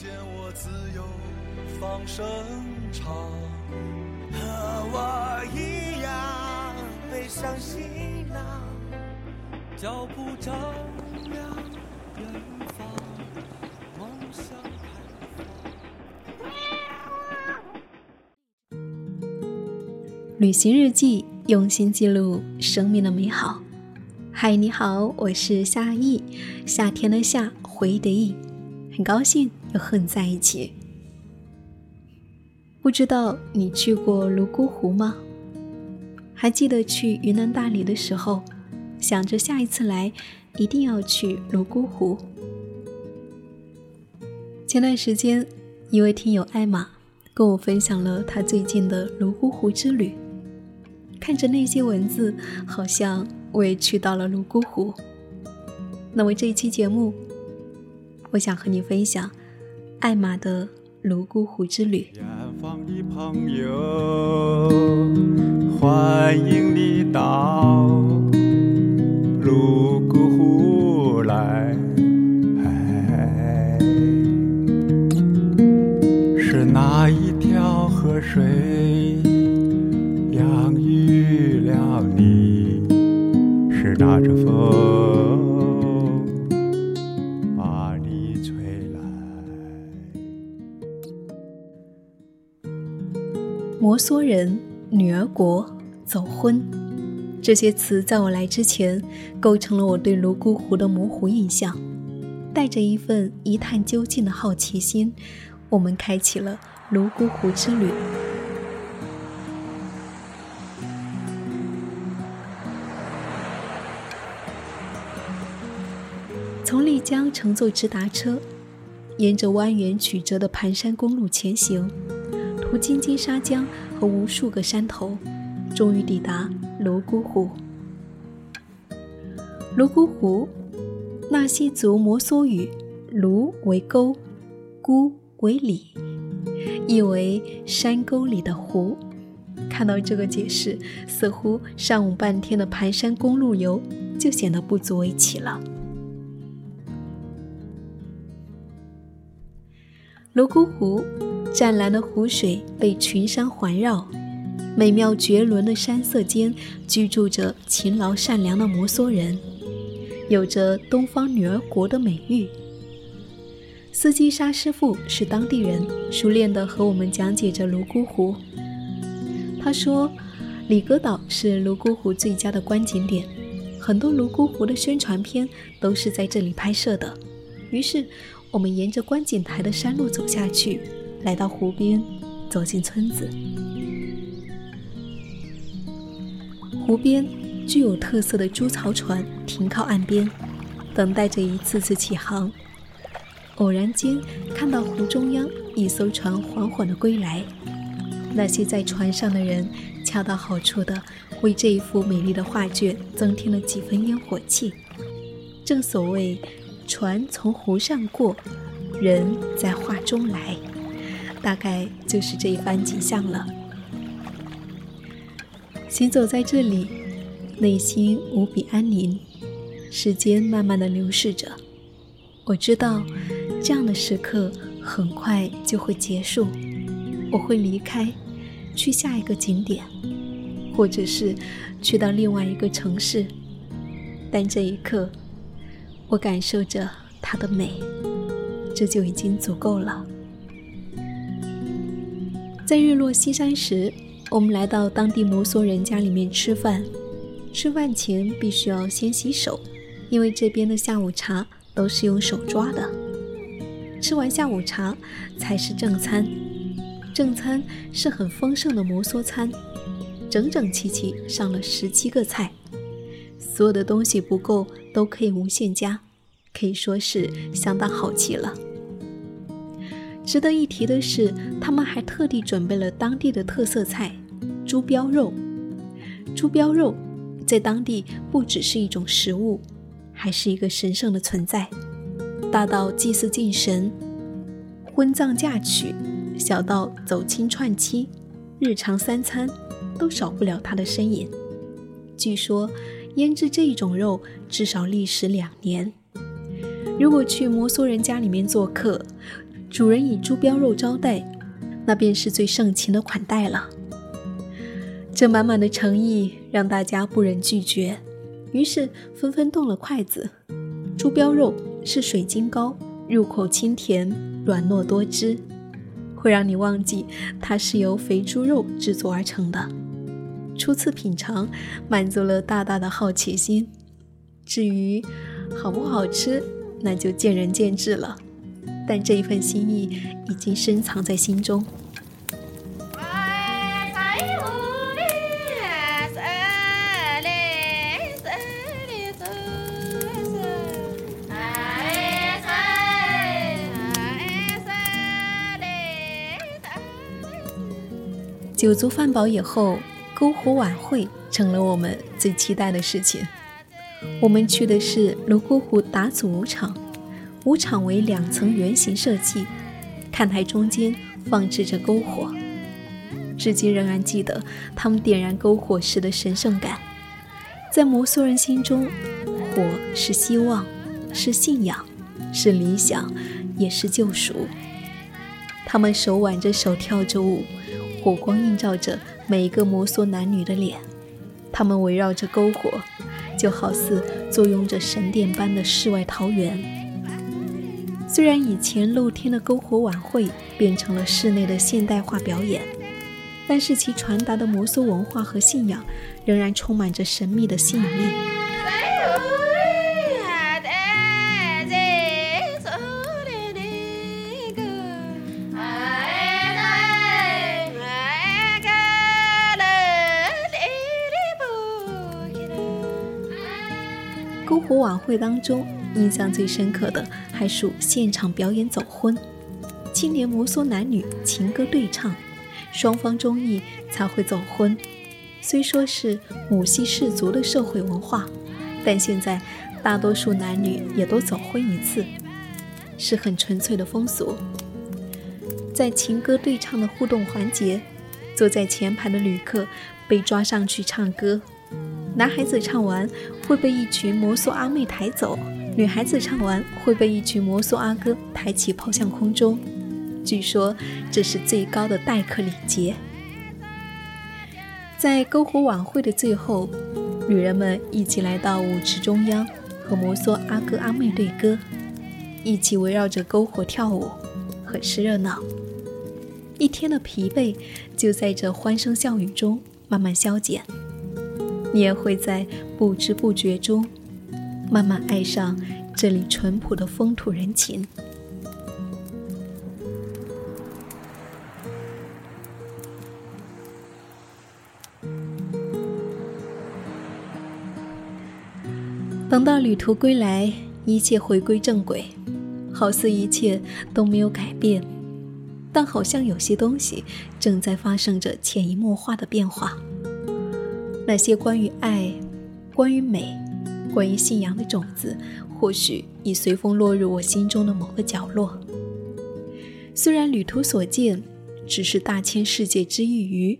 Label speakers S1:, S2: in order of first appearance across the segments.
S1: 见我自由放声唱，和我一样背上行囊，脚步丈量远方，梦想开放。旅行日记。用心记录生命的美好。嗨，你好，我是夏意，夏天的夏，回忆的忆，很高兴又和你在一起。不知道你去过泸沽湖吗？还记得去云南大理的时候，想着下一次来一定要去泸沽湖。前段时间，一位听友艾玛跟我分享了他最近的泸沽湖之旅。看着那些文字，好像我也去到了泸沽湖。那么这一期节目，我想和你分享艾玛的泸沽湖之旅。远方的朋友，欢迎摩梭人、女儿国、走婚，这些词在我来之前，构成了我对泸沽湖的模糊印象。带着一份一探究竟的好奇心，我们开启了泸沽湖之旅。从丽江乘坐直达车，沿着蜿蜒曲折的盘山公路前行，途经金沙江和无数个山头，终于抵达泸沽湖。泸沽湖，纳西族摩梭语“泸”为沟，“沽”为里，意为山沟里的湖。看到这个解释，似乎上午半天的盘山公路游就显得不足为奇了。泸沽湖，湛蓝的湖水被群山环绕，美妙绝伦的山色间居住着勤劳善良的摩梭人，有着“东方女儿国”的美誉。司机沙师傅是当地人，熟练地和我们讲解着泸沽湖。他说：“里格岛是泸沽湖最佳的观景点，很多泸沽湖的宣传片都是在这里拍摄的。”于是。我们沿着观景台的山路走下去，来到湖边，走进村子。湖边具有特色的猪槽船停靠岸边，等待着一次次起航。偶然间看到湖中央一艘船缓缓的归来，那些在船上的人恰到好处的为这一幅美丽的画卷增添了几分烟火气。正所谓。船从湖上过，人在画中来，大概就是这一番景象了。行走在这里，内心无比安宁。时间慢慢的流逝着，我知道，这样的时刻很快就会结束。我会离开，去下一个景点，或者是去到另外一个城市。但这一刻。我感受着它的美，这就已经足够了。在日落西山时，我们来到当地摩梭人家里面吃饭。吃饭前必须要先洗手，因为这边的下午茶都是用手抓的。吃完下午茶才是正餐，正餐是很丰盛的摩梭餐，整整齐齐上了十七个菜。所有的东西不够都可以无限加，可以说是相当好气了。值得一提的是，他们还特地准备了当地的特色菜——猪膘肉。猪膘肉在当地不只是一种食物，还是一个神圣的存在。大到祭祀敬神、婚葬嫁娶，小到走亲串亲，日常三餐都少不了它的身影。据说，腌制这一种肉至少历时两年。如果去摩梭人家里面做客，主人以猪膘肉招待，那便是最盛情的款待了。这满满的诚意让大家不忍拒绝，于是纷纷动了筷子。猪膘肉是水晶糕，入口清甜、软糯多汁，会让你忘记它是由肥猪肉制作而成的。初次品尝，满足了大大的好奇心。至于好不好吃，那就见仁见智了。但这一份心意已经深藏在心中。酒足饭饱以后，篝火晚会成了我们最期待的事情。我们去的是泸沽湖打祖舞场，舞场为两层圆形设计，看台中间放置着篝火，至今仍然记得他们点燃篝火时的神圣感。在摩梭人心中，火是希望，是信仰，是理想，也是救赎。他们手挽着手跳着舞。火光映照着每一个摩梭男女的脸，他们围绕着篝火，就好似坐拥着神殿般的世外桃源。虽然以前露天的篝火晚会变成了室内的现代化表演，但是其传达的摩梭文化和信仰仍然充满着神秘的吸引力。篝火晚会当中，印象最深刻的还属现场表演走婚。青年摩梭男女情歌对唱，双方中意才会走婚。虽说是母系氏族的社会文化，但现在大多数男女也都走婚一次，是很纯粹的风俗。在情歌对唱的互动环节，坐在前排的旅客被抓上去唱歌。男孩子唱完会被一群摩梭阿妹抬走，女孩子唱完会被一群摩梭阿哥抬起抛向空中。据说这是最高的待客礼节。在篝火晚会的最后，女人们一起来到舞池中央，和摩梭阿哥阿妹对歌，一起围绕着篝火跳舞，很是热闹。一天的疲惫就在这欢声笑语中慢慢消减。你也会在不知不觉中，慢慢爱上这里淳朴的风土人情。等到旅途归来，一切回归正轨，好似一切都没有改变，但好像有些东西正在发生着潜移默化的变化。那些关于爱、关于美、关于信仰的种子，或许已随风落入我心中的某个角落。虽然旅途所见只是大千世界之一隅，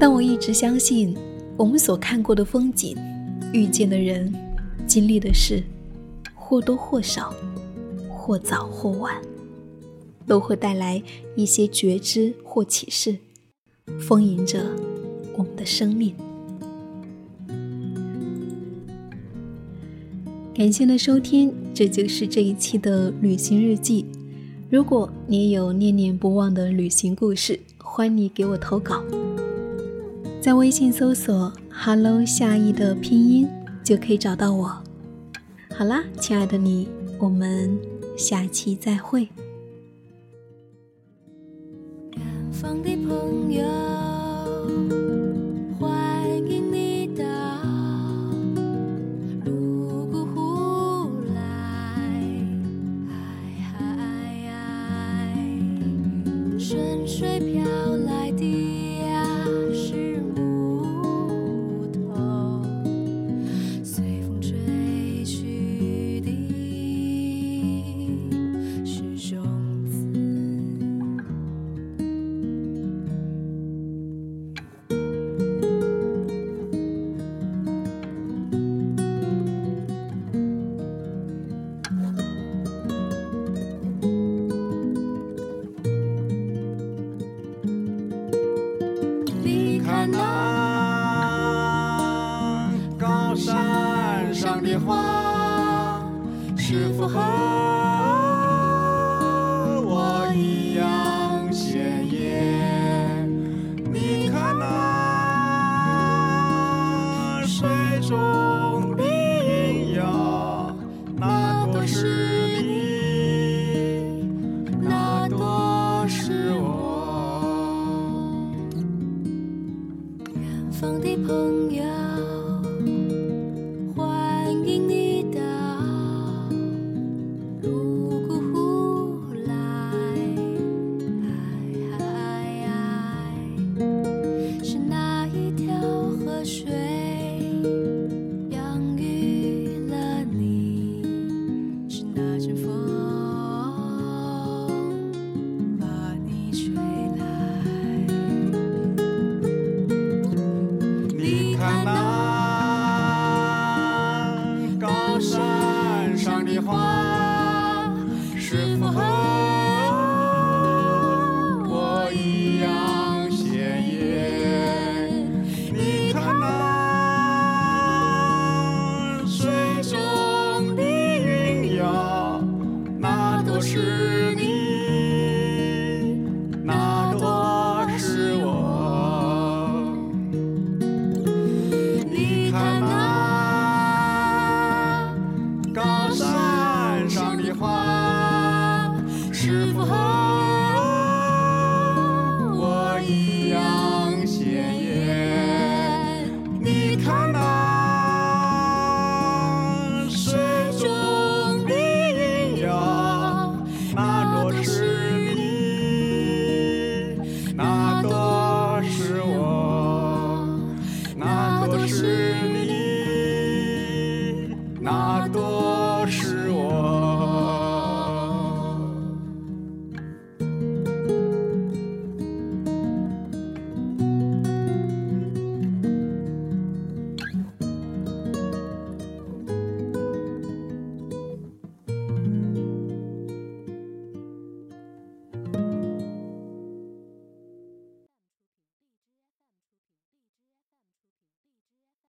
S1: 但我一直相信，我们所看过的风景、遇见的人、经历的事，或多或少、或早或晚，都会带来一些觉知或启示，丰盈着我们的生命。感谢的收听，这就是这一期的旅行日记。如果你有念念不忘的旅行故事，欢迎你给我投稿。在微信搜索 “hello 夏意”的拼音就可以找到我。好啦，亲爱的你，我们下期再会。远方的朋友。
S2: 的
S3: 花，是否和我一样鲜艳？你看那水中的云呀，那朵是你，那朵是我。
S2: 远方的朋友，